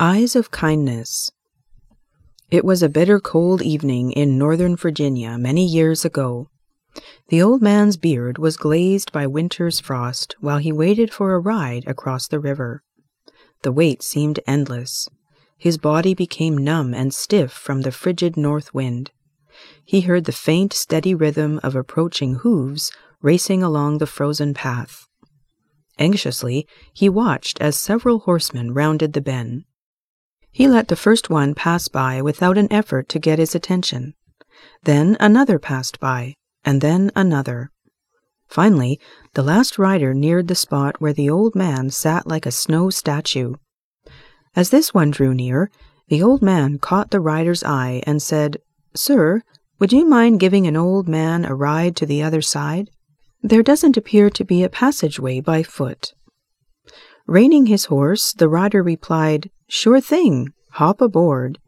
Eyes of Kindness It was a bitter cold evening in Northern Virginia many years ago. The old man's beard was glazed by winter's frost while he waited for a ride across the river. The wait seemed endless. His body became numb and stiff from the frigid north wind. He heard the faint, steady rhythm of approaching hooves racing along the frozen path. Anxiously, he watched as several horsemen rounded the bend. He let the first one pass by without an effort to get his attention. Then another passed by, and then another. Finally, the last rider neared the spot where the old man sat like a snow statue. As this one drew near, the old man caught the rider's eye and said, Sir, would you mind giving an old man a ride to the other side? There doesn't appear to be a passageway by foot. Reining his horse, the rider replied, Sure thing, hop aboard.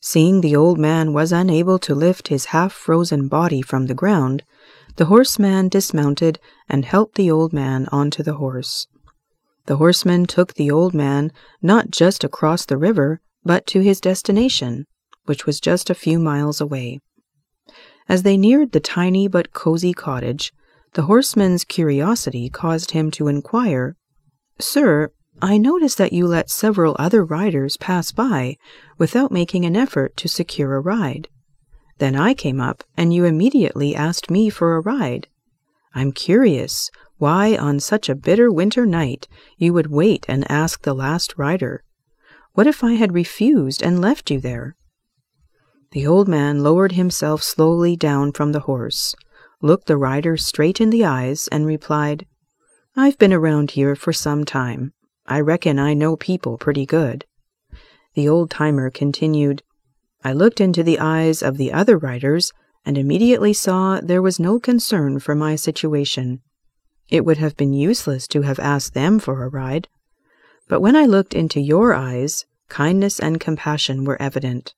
Seeing the old man was unable to lift his half frozen body from the ground, the horseman dismounted and helped the old man onto the horse. The horseman took the old man not just across the river, but to his destination, which was just a few miles away. As they neared the tiny but cozy cottage, the horseman's curiosity caused him to inquire Sir, I noticed that you let several other riders pass by without making an effort to secure a ride. Then I came up and you immediately asked me for a ride. I'm curious why on such a bitter winter night you would wait and ask the last rider. What if I had refused and left you there? The old man lowered himself slowly down from the horse, looked the rider straight in the eyes, and replied, I've been around here for some time. I reckon I know people pretty good. The old timer continued, I looked into the eyes of the other riders and immediately saw there was no concern for my situation. It would have been useless to have asked them for a ride. But when I looked into your eyes, kindness and compassion were evident.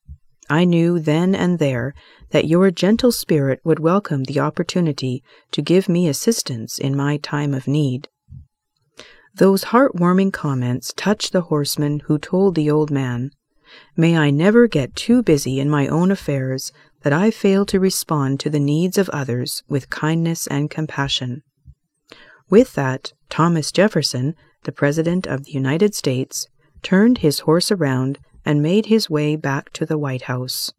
I knew then and there that your gentle spirit would welcome the opportunity to give me assistance in my time of need. Those heartwarming comments touched the horseman who told the old man, May I never get too busy in my own affairs that I fail to respond to the needs of others with kindness and compassion. With that, Thomas Jefferson, the President of the United States, turned his horse around and made his way back to the White House.